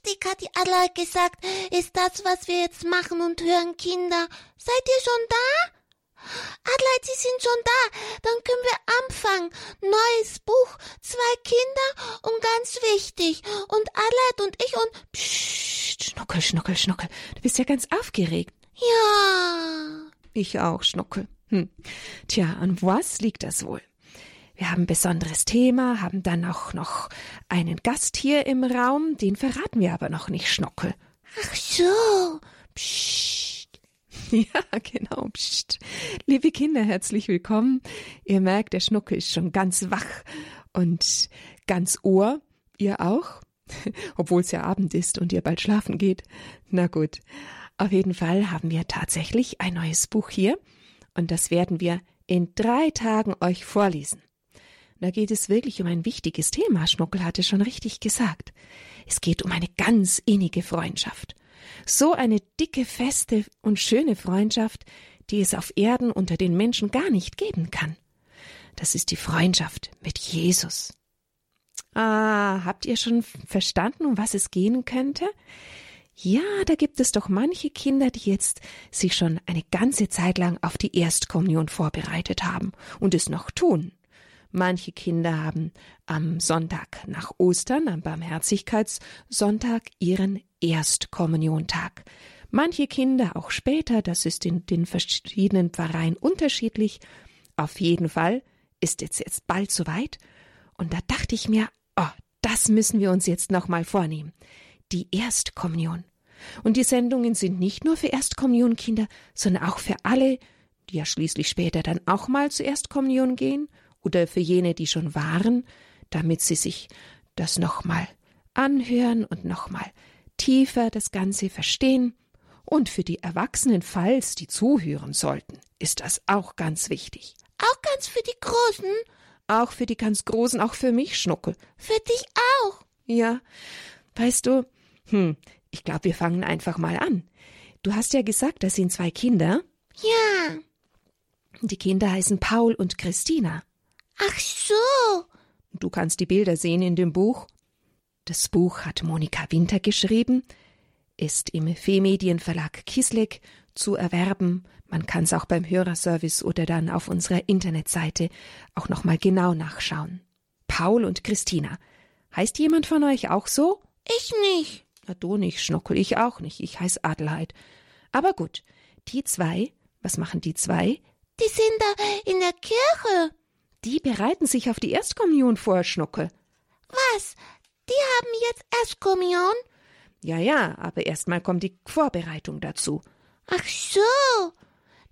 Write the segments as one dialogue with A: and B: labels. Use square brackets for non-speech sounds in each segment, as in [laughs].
A: richtig, hat die Adelheid gesagt, ist das, was wir jetzt machen und hören, Kinder. Seid ihr schon da? Adelheid, Sie sind schon da. Dann können wir anfangen. Neues Buch, zwei Kinder und ganz wichtig. Und Adelheid und ich und
B: Psst, Schnuckel, Schnuckel, Schnuckel. Du bist ja ganz aufgeregt.
A: ja.
B: Ich auch, Schnuckel. Hm. Tja, an was liegt das wohl? Wir haben ein besonderes Thema, haben dann auch noch einen Gast hier im Raum, den verraten wir aber noch nicht, Schnuckel.
A: Ach so. Psst. [laughs]
B: Ja, genau. Psst. Liebe Kinder, herzlich willkommen. Ihr merkt, der Schnuckel ist schon ganz wach und ganz Ohr. Ihr auch? [laughs] Obwohl es ja Abend ist und ihr bald schlafen geht. Na gut. Auf jeden Fall haben wir tatsächlich ein neues Buch hier und das werden wir in drei Tagen euch vorlesen. Da geht es wirklich um ein wichtiges Thema, Schnuckel hatte schon richtig gesagt. Es geht um eine ganz innige Freundschaft. So eine dicke, feste und schöne Freundschaft, die es auf Erden unter den Menschen gar nicht geben kann. Das ist die Freundschaft mit Jesus. Ah, habt ihr schon verstanden, um was es gehen könnte? Ja, da gibt es doch manche Kinder, die jetzt sich schon eine ganze Zeit lang auf die Erstkommunion vorbereitet haben und es noch tun. Manche Kinder haben am Sonntag nach Ostern, am Barmherzigkeitssonntag, ihren Erstkommuniontag. Manche Kinder auch später, das ist in den verschiedenen Pfarreien unterschiedlich. Auf jeden Fall ist es jetzt bald soweit. Und da dachte ich mir, oh, das müssen wir uns jetzt nochmal vornehmen. Die Erstkommunion. Und die Sendungen sind nicht nur für Erstkommunionkinder, sondern auch für alle, die ja schließlich später dann auch mal zur Erstkommunion gehen oder für jene, die schon waren, damit sie sich das nochmal anhören und nochmal tiefer das Ganze verstehen. Und für die Erwachsenen, falls die zuhören sollten, ist das auch ganz wichtig.
A: Auch ganz für die Großen.
B: Auch für die ganz Großen, auch für mich, Schnuckel.
A: Für dich auch.
B: Ja, weißt du, hm, ich glaube, wir fangen einfach mal an. Du hast ja gesagt, das sind zwei Kinder.
A: Ja.
B: Die Kinder heißen Paul und Christina.
A: Ach so.
B: Du kannst die Bilder sehen in dem Buch. Das Buch hat Monika Winter geschrieben, ist im Fehmedienverlag Kisleck zu erwerben. Man kann es auch beim Hörerservice oder dann auf unserer Internetseite auch nochmal genau nachschauen. Paul und Christina. Heißt jemand von euch auch so?
A: Ich nicht.
B: Na, du nicht, Schnuckel, ich auch nicht. Ich heiß Adelheid. Aber gut, die zwei, was machen die zwei?
A: Die sind da in der Kirche.
B: Die bereiten sich auf die Erstkommunion vor, Schnuckel.
A: Was? Die haben jetzt Erstkommunion?
B: Ja, ja, aber erstmal kommt die Vorbereitung dazu.
A: Ach so.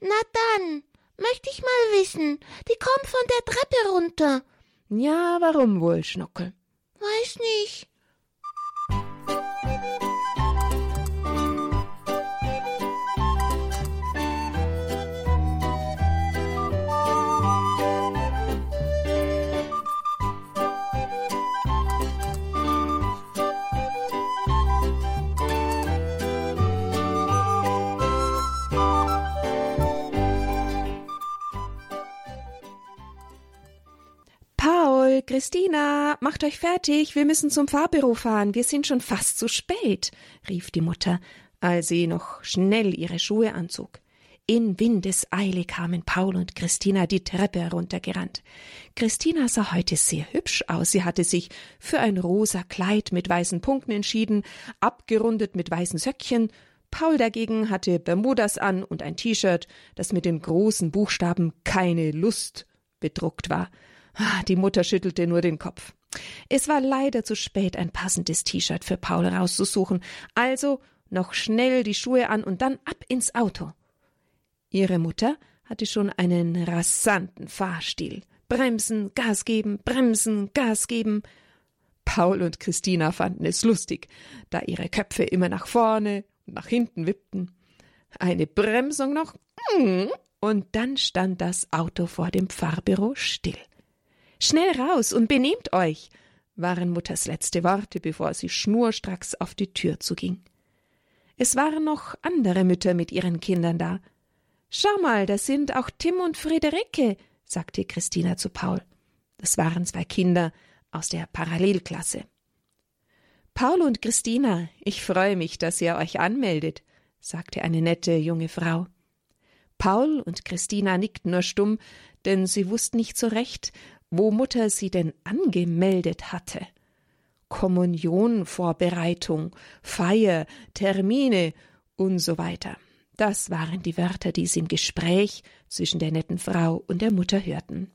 A: Na dann, möchte ich mal wissen. Die kommen von der Treppe runter.
B: Ja, warum wohl, Schnuckel?
A: Weiß nicht.
B: Christina, macht euch fertig, wir müssen zum Fahrbüro fahren, wir sind schon fast zu spät, rief die Mutter, als sie noch schnell ihre Schuhe anzog. In Windeseile kamen Paul und Christina die Treppe heruntergerannt. Christina sah heute sehr hübsch aus. Sie hatte sich für ein rosa Kleid mit weißen Punkten entschieden, abgerundet mit weißen Söckchen. Paul dagegen hatte Bermudas an und ein T-Shirt, das mit den großen Buchstaben keine Lust bedruckt war. Ah, Die Mutter schüttelte nur den Kopf. Es war leider zu spät, ein passendes T-Shirt für Paul rauszusuchen, also noch schnell die Schuhe an und dann ab ins Auto. Ihre Mutter hatte schon einen rasanten Fahrstil. Bremsen, Gas geben, bremsen, Gas geben. Paul und Christina fanden es lustig, da ihre Köpfe immer nach vorne und nach hinten wippten. Eine Bremsung noch, und dann stand das Auto vor dem Pfarrbüro still. Schnell raus und benehmt euch, waren Mutters letzte Worte, bevor sie schnurstracks auf die Tür zuging. Es waren noch andere Mütter mit ihren Kindern da. Schau mal, das sind auch Tim und Friederike, sagte Christina zu Paul. Das waren zwei Kinder aus der Parallelklasse. Paul und Christina, ich freue mich, dass ihr euch anmeldet, sagte eine nette junge Frau. Paul und Christina nickten nur stumm, denn sie wussten nicht so recht, wo Mutter sie denn angemeldet hatte. Kommunionvorbereitung, Feier, Termine und so weiter. Das waren die Wörter, die sie im Gespräch zwischen der netten Frau und der Mutter hörten.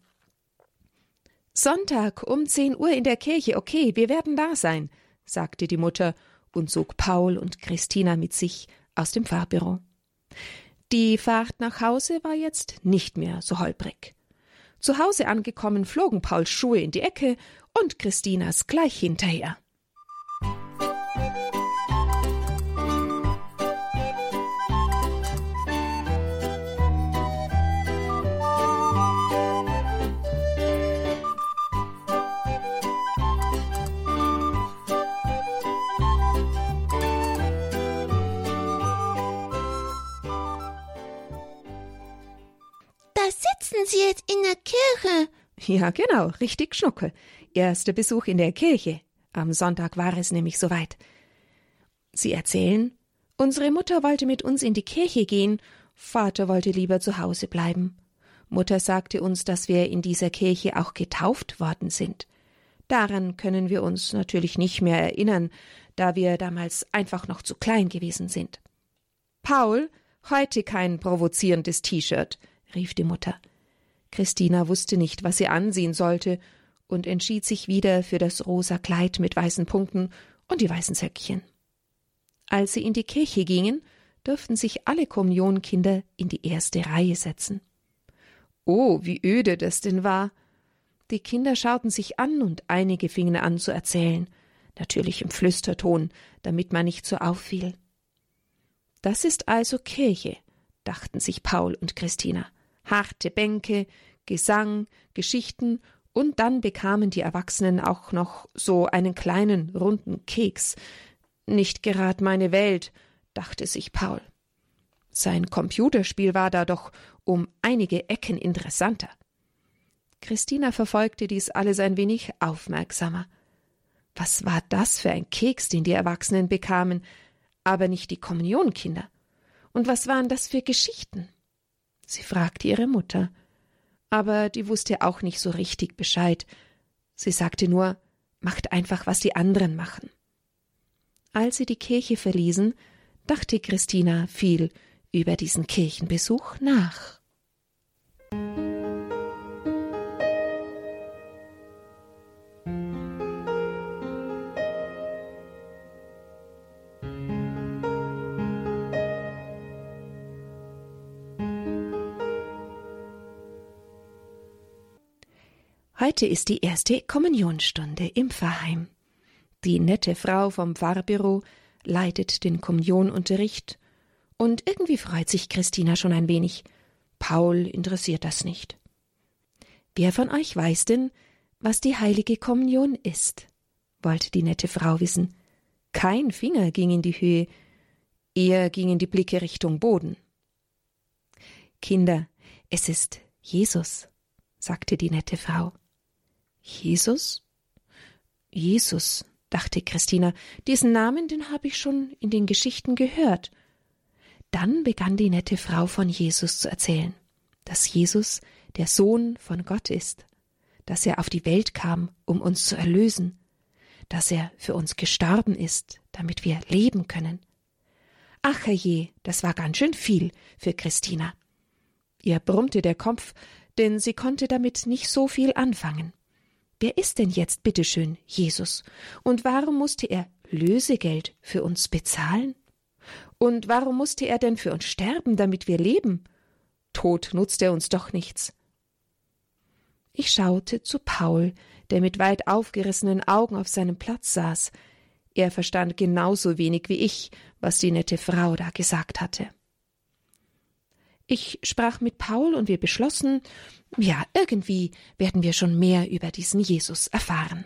B: Sonntag um zehn Uhr in der Kirche, okay, wir werden da sein, sagte die Mutter und zog Paul und Christina mit sich aus dem Fahrbüro. Die Fahrt nach Hause war jetzt nicht mehr so holprig. Zu Hause angekommen flogen Pauls Schuhe in die Ecke und Christinas gleich hinterher.
A: Sitzen Sie jetzt in der Kirche?
B: Ja, genau, richtig Schnucke. Erster Besuch in der Kirche. Am Sonntag war es nämlich soweit. Sie erzählen, unsere Mutter wollte mit uns in die Kirche gehen, Vater wollte lieber zu Hause bleiben. Mutter sagte uns, dass wir in dieser Kirche auch getauft worden sind. Daran können wir uns natürlich nicht mehr erinnern, da wir damals einfach noch zu klein gewesen sind. Paul, heute kein provozierendes T-Shirt, rief die Mutter. Christina wusste nicht, was sie ansehen sollte und entschied sich wieder für das rosa Kleid mit weißen Punkten und die weißen Söckchen. Als sie in die Kirche gingen, durften sich alle Kommunionkinder in die erste Reihe setzen. Oh, wie öde das denn war. Die Kinder schauten sich an und einige fingen an zu erzählen, natürlich im Flüsterton, damit man nicht so auffiel. Das ist also Kirche, dachten sich Paul und Christina harte Bänke, Gesang, Geschichten und dann bekamen die Erwachsenen auch noch so einen kleinen runden Keks. Nicht gerad meine Welt, dachte sich Paul. Sein Computerspiel war da doch um einige Ecken interessanter. Christina verfolgte dies alles ein wenig aufmerksamer. Was war das für ein Keks, den die Erwachsenen bekamen, aber nicht die Kommunionkinder? Und was waren das für Geschichten? Sie fragte ihre Mutter, aber die wusste auch nicht so richtig Bescheid. Sie sagte nur, macht einfach, was die anderen machen. Als sie die Kirche verließen, dachte Christina viel über diesen Kirchenbesuch nach. Heute ist die erste Kommunionsstunde im Pfarrheim. Die nette Frau vom Pfarrbüro leitet den Kommunionunterricht und irgendwie freut sich Christina schon ein wenig. Paul interessiert das nicht. Wer von euch weiß denn, was die heilige Kommunion ist? wollte die nette Frau wissen. Kein Finger ging in die Höhe, eher gingen die Blicke Richtung Boden. Kinder, es ist Jesus, sagte die nette Frau. Jesus? Jesus, dachte Christina, diesen Namen, den habe ich schon in den Geschichten gehört. Dann begann die nette Frau von Jesus zu erzählen, dass Jesus der Sohn von Gott ist, dass er auf die Welt kam, um uns zu erlösen, dass er für uns gestorben ist, damit wir leben können. Ach je, das war ganz schön viel für Christina. Ihr brummte der Kopf, denn sie konnte damit nicht so viel anfangen. Wer ist denn jetzt bitteschön Jesus? Und warum musste er Lösegeld für uns bezahlen? Und warum musste er denn für uns sterben, damit wir leben? Tod nutzt er uns doch nichts. Ich schaute zu Paul, der mit weit aufgerissenen Augen auf seinem Platz saß. Er verstand genauso wenig wie ich, was die nette Frau da gesagt hatte. Ich sprach mit Paul und wir beschlossen, ja, irgendwie werden wir schon mehr über diesen Jesus erfahren.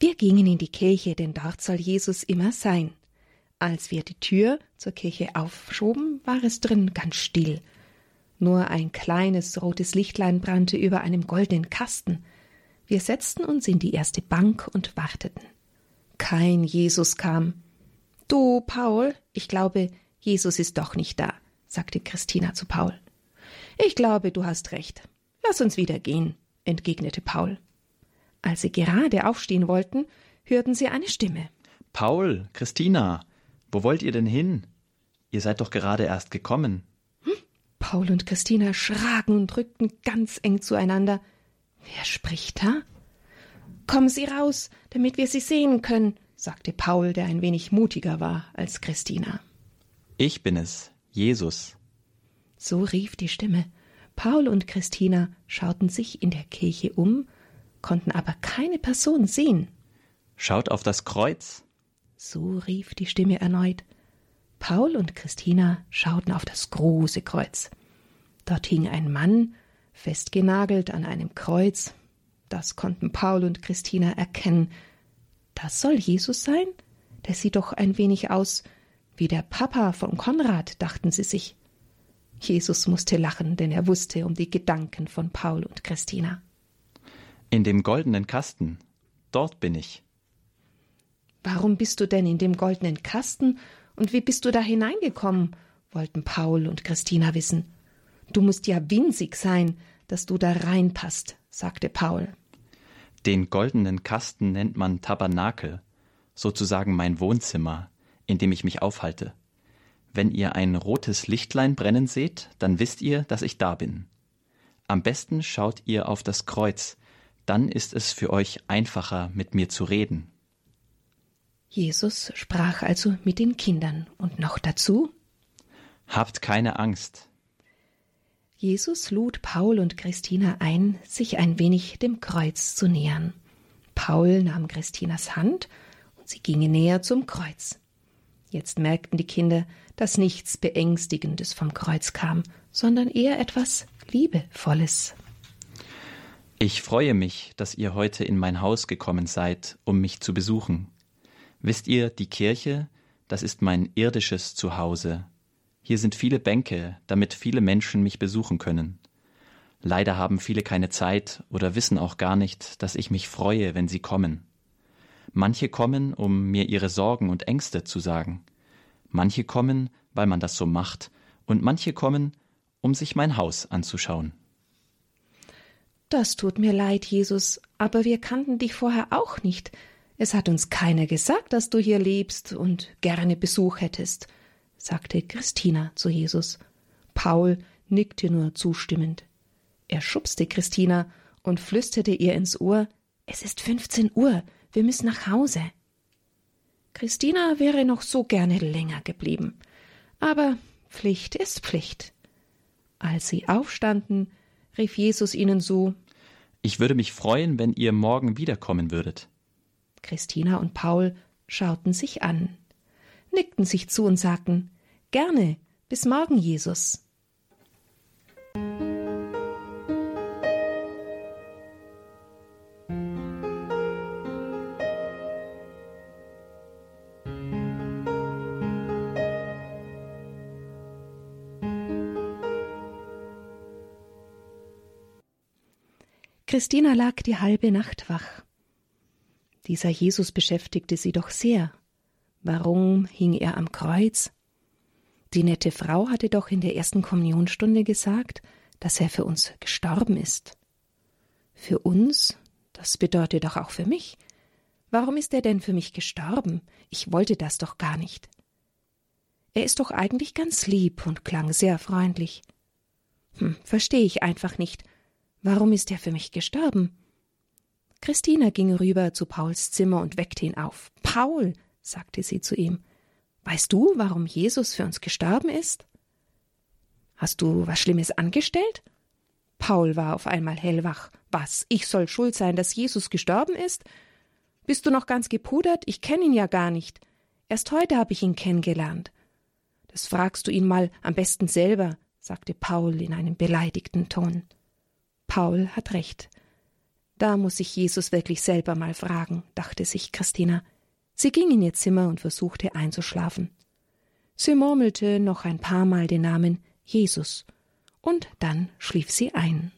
B: Wir gingen in die Kirche, denn dort soll Jesus immer sein. Als wir die Tür zur Kirche aufschoben, war es drin ganz still. Nur ein kleines rotes Lichtlein brannte über einem goldenen Kasten. Wir setzten uns in die erste Bank und warteten. Kein Jesus kam. Du, Paul, ich glaube, Jesus ist doch nicht da, sagte Christina zu Paul. Ich glaube, du hast recht. Lass uns wieder gehen, entgegnete Paul. Als sie gerade aufstehen wollten, hörten sie eine Stimme.
C: Paul, Christina, wo wollt ihr denn hin? Ihr seid doch gerade erst gekommen.
B: Hm? Paul und Christina schragen und rückten ganz eng zueinander. Wer spricht da? Kommen Sie raus, damit wir Sie sehen können, sagte Paul, der ein wenig mutiger war als Christina.
C: Ich bin es, Jesus.
B: So rief die Stimme. Paul und Christina schauten sich in der Kirche um, konnten aber keine Person sehen.
C: Schaut auf das Kreuz.
B: So rief die Stimme erneut. Paul und Christina schauten auf das große Kreuz. Dort hing ein Mann, festgenagelt an einem Kreuz. Das konnten Paul und Christina erkennen. Das soll Jesus sein? Der sieht doch ein wenig aus wie der Papa von Konrad, dachten sie sich. Jesus musste lachen, denn er wusste um die Gedanken von Paul und Christina.
C: In dem goldenen Kasten, dort bin ich.
B: Warum bist du denn in dem goldenen Kasten und wie bist du da hineingekommen? wollten Paul und Christina wissen. Du musst ja winzig sein, dass du da reinpasst, sagte Paul.
C: Den goldenen Kasten nennt man Tabernakel, sozusagen mein Wohnzimmer, in dem ich mich aufhalte. Wenn ihr ein rotes Lichtlein brennen seht, dann wisst ihr, dass ich da bin. Am besten schaut ihr auf das Kreuz, dann ist es für euch einfacher, mit mir zu reden.
B: Jesus sprach also mit den Kindern und noch dazu
C: Habt keine Angst.
B: Jesus lud Paul und Christina ein, sich ein wenig dem Kreuz zu nähern. Paul nahm Christinas Hand und sie gingen näher zum Kreuz. Jetzt merkten die Kinder, dass nichts Beängstigendes vom Kreuz kam, sondern eher etwas Liebevolles.
C: Ich freue mich, dass ihr heute in mein Haus gekommen seid, um mich zu besuchen. Wisst ihr, die Kirche, das ist mein irdisches Zuhause. Hier sind viele Bänke, damit viele Menschen mich besuchen können. Leider haben viele keine Zeit oder wissen auch gar nicht, dass ich mich freue, wenn sie kommen. Manche kommen, um mir ihre Sorgen und Ängste zu sagen. Manche kommen, weil man das so macht, und manche kommen, um sich mein Haus anzuschauen.
B: Das tut mir leid, Jesus, aber wir kannten dich vorher auch nicht. Es hat uns keiner gesagt, dass du hier lebst und gerne Besuch hättest, sagte Christina zu Jesus. Paul nickte nur zustimmend. Er schubste Christina und flüsterte ihr ins Ohr Es ist fünfzehn Uhr, wir müssen nach Hause. Christina wäre noch so gerne länger geblieben. Aber Pflicht ist Pflicht. Als sie aufstanden, rief Jesus ihnen so
C: Ich würde mich freuen, wenn ihr morgen wiederkommen würdet.
B: Christina und Paul schauten sich an, nickten sich zu und sagten Gerne, bis morgen, Jesus. Christina lag die halbe Nacht wach. Dieser Jesus beschäftigte sie doch sehr. Warum hing er am Kreuz? Die nette Frau hatte doch in der ersten Kommunionstunde gesagt, dass er für uns gestorben ist. Für uns? Das bedeutet doch auch für mich. Warum ist er denn für mich gestorben? Ich wollte das doch gar nicht. Er ist doch eigentlich ganz lieb und klang sehr freundlich. Hm, verstehe ich einfach nicht. Warum ist er für mich gestorben? Christina ging rüber zu Pauls Zimmer und weckte ihn auf. Paul, sagte sie zu ihm, weißt du, warum Jesus für uns gestorben ist? Hast du was Schlimmes angestellt? Paul war auf einmal hellwach. Was? Ich soll schuld sein, dass Jesus gestorben ist? Bist du noch ganz gepudert? Ich kenne ihn ja gar nicht. Erst heute habe ich ihn kennengelernt. Das fragst du ihn mal am besten selber, sagte Paul in einem beleidigten Ton. Paul hat recht. Da muss ich Jesus wirklich selber mal fragen, dachte sich Christina. Sie ging in ihr Zimmer und versuchte einzuschlafen. Sie murmelte noch ein paar Mal den Namen Jesus, und dann schlief sie ein.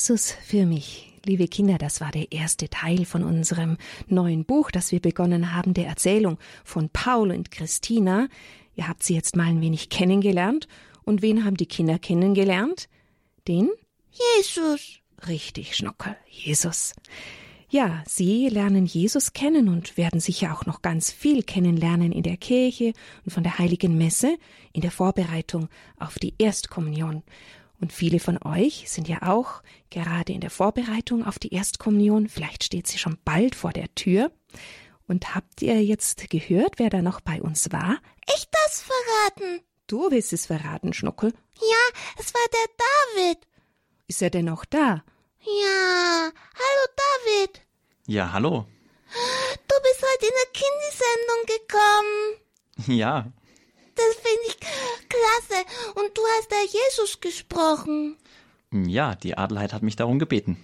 B: Jesus für mich. Liebe Kinder, das war der erste Teil von unserem neuen Buch, das wir begonnen haben, der Erzählung von Paul und Christina. Ihr habt sie jetzt mal ein wenig kennengelernt. Und wen haben die Kinder kennengelernt? Den?
A: Jesus.
B: Richtig, Schnuckel, Jesus. Ja, Sie lernen Jesus kennen und werden sicher auch noch ganz viel kennenlernen in der Kirche und von der heiligen Messe in der Vorbereitung auf die Erstkommunion. Und viele von euch sind ja auch gerade in der Vorbereitung auf die Erstkommunion. Vielleicht steht sie schon bald vor der Tür. Und habt ihr jetzt gehört, wer da noch bei uns war?
A: Ich das verraten.
B: Du willst es verraten, Schnuckel?
A: Ja, es war der David.
B: Ist er denn noch da?
A: Ja. Hallo, David.
C: Ja, hallo.
A: Du bist heute in der Kindesendung gekommen.
C: Ja.
A: Das finde ich klasse. Und du hast da Jesus gesprochen.
C: Ja, die Adelheid hat mich darum gebeten.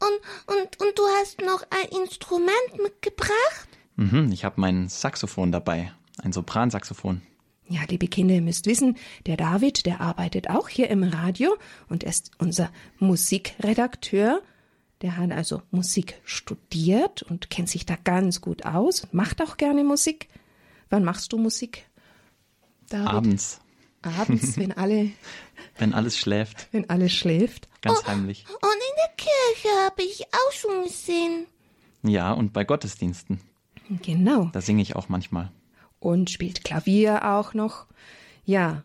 A: Und, und, und du hast noch ein Instrument mitgebracht?
C: Mhm, ich habe mein Saxophon dabei. Ein Sopransaxophon.
B: Ja, liebe Kinder, ihr müsst wissen, der David, der arbeitet auch hier im Radio und er ist unser Musikredakteur. Der hat also Musik studiert und kennt sich da ganz gut aus und macht auch gerne Musik. Wann machst du Musik?
C: David? Abends.
B: Abends, [laughs] wenn alle.
C: wenn alles schläft.
B: Wenn alles schläft.
C: Ganz oh, heimlich.
A: Und in der Kirche habe ich auch schon gesehen.
C: Ja, und bei Gottesdiensten.
B: Genau.
C: Da singe ich auch manchmal.
B: Und spielt Klavier auch noch. Ja.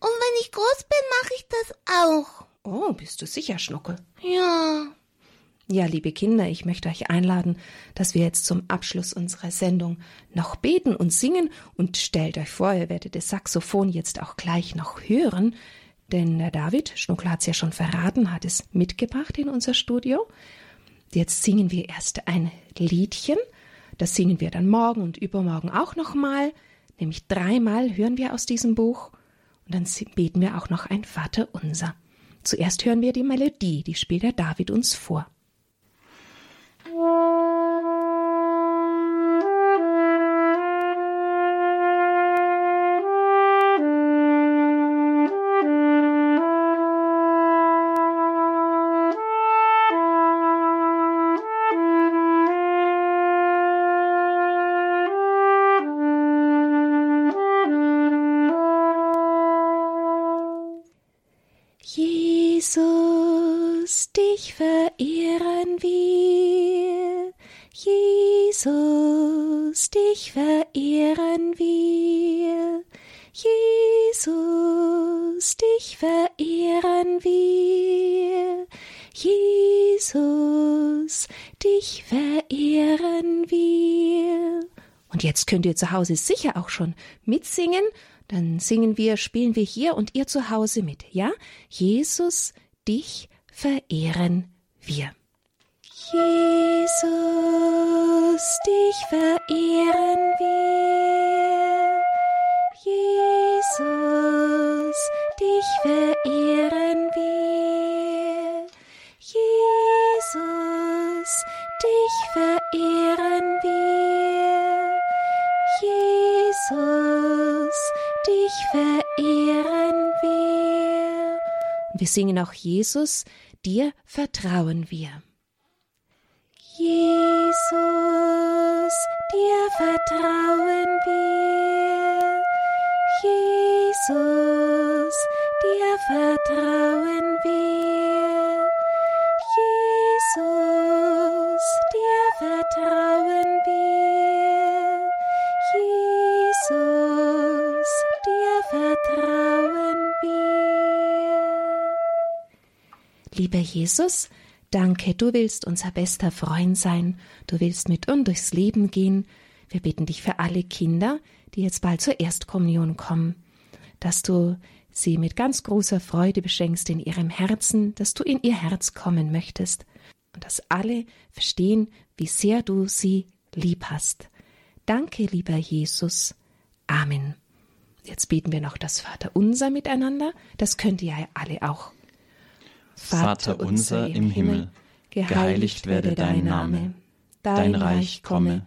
A: Und wenn ich groß bin, mache ich das auch.
B: Oh, bist du sicher, Schnuckel?
A: Ja.
B: Ja, liebe Kinder, ich möchte euch einladen, dass wir jetzt zum Abschluss unserer Sendung noch beten und singen und stellt euch vor, ihr werdet das Saxophon jetzt auch gleich noch hören, denn der David, Schnuckel hat es ja schon verraten, hat es mitgebracht in unser Studio. Jetzt singen wir erst ein Liedchen, das singen wir dann morgen und übermorgen auch nochmal, nämlich dreimal hören wir aus diesem Buch und dann beten wir auch noch ein Vater unser. Zuerst hören wir die Melodie, die spielt der David uns vor. Jesus, dich verehren wir. Jesus, dich verehren wir. Jesus, dich verehren wir. Jesus, dich verehren wir. Und jetzt könnt ihr zu Hause sicher auch schon mitsingen. Dann singen wir, spielen wir hier und ihr zu Hause mit, ja? Jesus, dich verehren wir. Jesus, dich verehren wir. Jesus, dich verehren wir. Jesus, dich verehren wir. Jesus, dich verehren wir. Wir singen auch Jesus, dir vertrauen wir. Vertrauen wir. Jesus, dir vertrauen wir. Jesus, dir vertrauen wir. Jesus, dir vertrauen wir. Lieber Jesus, Danke, du willst unser bester Freund sein, du willst mit uns durchs Leben gehen. Wir bitten dich für alle Kinder, die jetzt bald zur Erstkommunion kommen, dass du sie mit ganz großer Freude beschenkst in ihrem Herzen, dass du in ihr Herz kommen möchtest und dass alle verstehen, wie sehr du sie lieb hast. Danke, lieber Jesus. Amen. Jetzt beten wir noch das Vaterunser miteinander, das könnt ihr ja alle auch.
C: Vater unser im Himmel, geheiligt werde dein Name, dein Reich komme,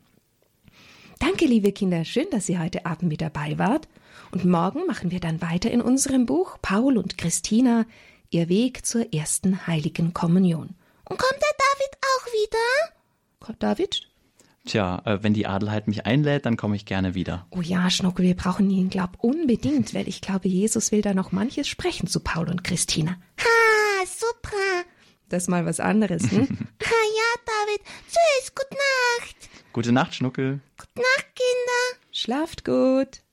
B: Danke, liebe Kinder, schön, dass ihr heute Abend mit dabei wart. Und morgen machen wir dann weiter in unserem Buch Paul und Christina, ihr Weg zur ersten heiligen Kommunion.
A: Und kommt der David auch wieder?
B: Kommt David?
C: Tja, äh, wenn die Adelheid mich einlädt, dann komme ich gerne wieder.
B: Oh ja, Schnuckel, wir brauchen ihn, glaub, unbedingt, weil ich glaube, Jesus will da noch manches sprechen zu Paul und Christina.
A: Ha, super.
B: Das ist mal was anderes, hm? [laughs]
A: Ha, ja, David. Tschüss, gute Nacht.
C: Gute Nacht, Schnuckel.
B: Schlaft gut.